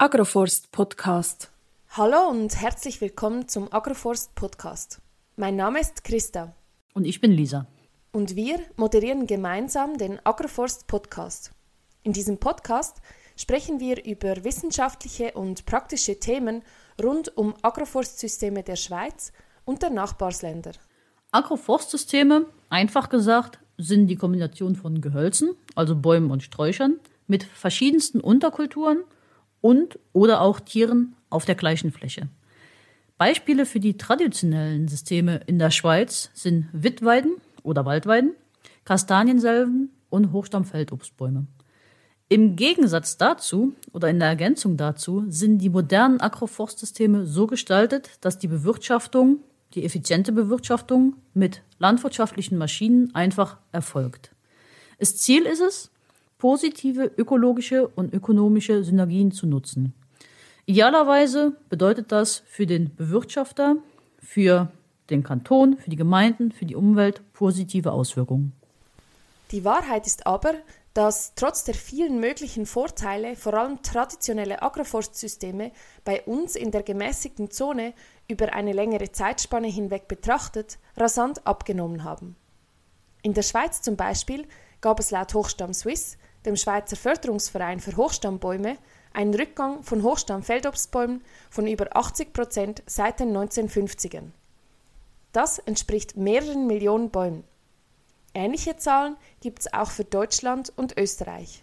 Agroforst Podcast. Hallo und herzlich willkommen zum Agroforst Podcast. Mein Name ist Christa. Und ich bin Lisa. Und wir moderieren gemeinsam den Agroforst Podcast. In diesem Podcast sprechen wir über wissenschaftliche und praktische Themen rund um Agroforstsysteme der Schweiz und der Nachbarsländer. Agroforstsysteme, einfach gesagt, sind die Kombination von Gehölzen, also Bäumen und Sträuchern, mit verschiedensten Unterkulturen – und oder auch Tieren auf der gleichen Fläche. Beispiele für die traditionellen Systeme in der Schweiz sind Wittweiden oder Waldweiden, Kastanienselven und Hochstammfeldobstbäume. Im Gegensatz dazu oder in der Ergänzung dazu sind die modernen Agroforstsysteme so gestaltet, dass die Bewirtschaftung, die effiziente Bewirtschaftung mit landwirtschaftlichen Maschinen einfach erfolgt. Das Ziel ist es, positive ökologische und ökonomische Synergien zu nutzen. Idealerweise bedeutet das für den Bewirtschafter, für den Kanton, für die Gemeinden, für die Umwelt positive Auswirkungen. Die Wahrheit ist aber, dass trotz der vielen möglichen Vorteile vor allem traditionelle Agroforstsysteme bei uns in der gemäßigten Zone über eine längere Zeitspanne hinweg betrachtet rasant abgenommen haben. In der Schweiz zum Beispiel gab es laut Hochstamm Swiss dem Schweizer Förderungsverein für Hochstammbäume, einen Rückgang von Hochstamm-Feldobstbäumen von über 80 Prozent seit den 1950ern. Das entspricht mehreren Millionen Bäumen. Ähnliche Zahlen gibt es auch für Deutschland und Österreich.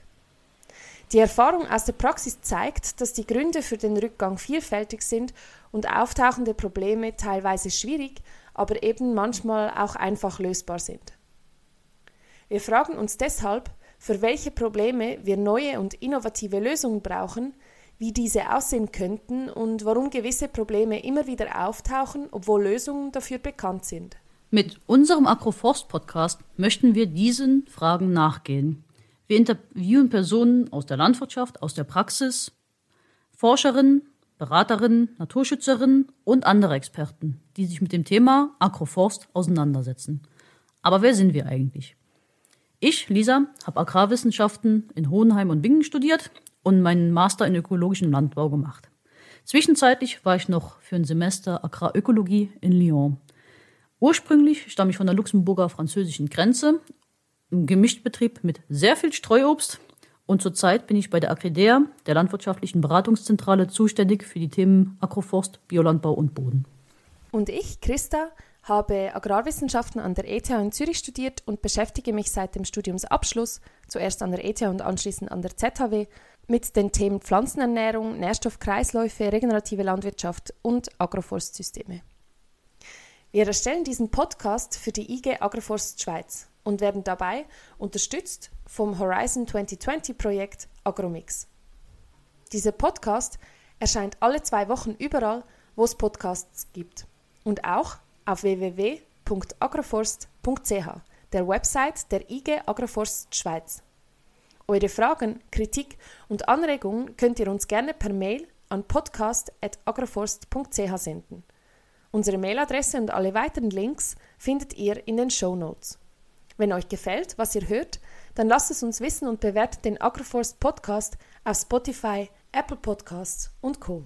Die Erfahrung aus der Praxis zeigt, dass die Gründe für den Rückgang vielfältig sind und auftauchende Probleme teilweise schwierig, aber eben manchmal auch einfach lösbar sind. Wir fragen uns deshalb, für welche Probleme wir neue und innovative Lösungen brauchen, wie diese aussehen könnten und warum gewisse Probleme immer wieder auftauchen, obwohl Lösungen dafür bekannt sind. Mit unserem Agroforst-Podcast möchten wir diesen Fragen nachgehen. Wir interviewen Personen aus der Landwirtschaft, aus der Praxis, Forscherinnen, Beraterinnen, Naturschützerinnen und andere Experten, die sich mit dem Thema Agroforst auseinandersetzen. Aber wer sind wir eigentlich? Ich, Lisa, habe Agrarwissenschaften in Hohenheim und Bingen studiert und meinen Master in ökologischen Landbau gemacht. Zwischenzeitlich war ich noch für ein Semester Agrarökologie in Lyon. Ursprünglich stamme ich von der Luxemburger französischen Grenze, im Gemischtbetrieb mit sehr viel Streuobst und zurzeit bin ich bei der Agridea, der landwirtschaftlichen Beratungszentrale, zuständig für die Themen Agroforst, Biolandbau und Boden. Und ich, Christa, habe Agrarwissenschaften an der ETH in Zürich studiert und beschäftige mich seit dem Studiumsabschluss, zuerst an der ETH und anschließend an der ZHW, mit den Themen Pflanzenernährung, Nährstoffkreisläufe, regenerative Landwirtschaft und Agroforstsysteme. Wir erstellen diesen Podcast für die IG Agroforst Schweiz und werden dabei unterstützt vom Horizon 2020 Projekt Agromix. Dieser Podcast erscheint alle zwei Wochen überall, wo es Podcasts gibt und auch auf www.agroforst.ch, der Website der IG Agroforst Schweiz. Eure Fragen, Kritik und Anregungen könnt ihr uns gerne per Mail an podcast.agroforst.ch senden. Unsere Mailadresse und alle weiteren Links findet ihr in den Show Notes. Wenn euch gefällt, was ihr hört, dann lasst es uns wissen und bewertet den Agroforst Podcast auf Spotify, Apple Podcasts und Co.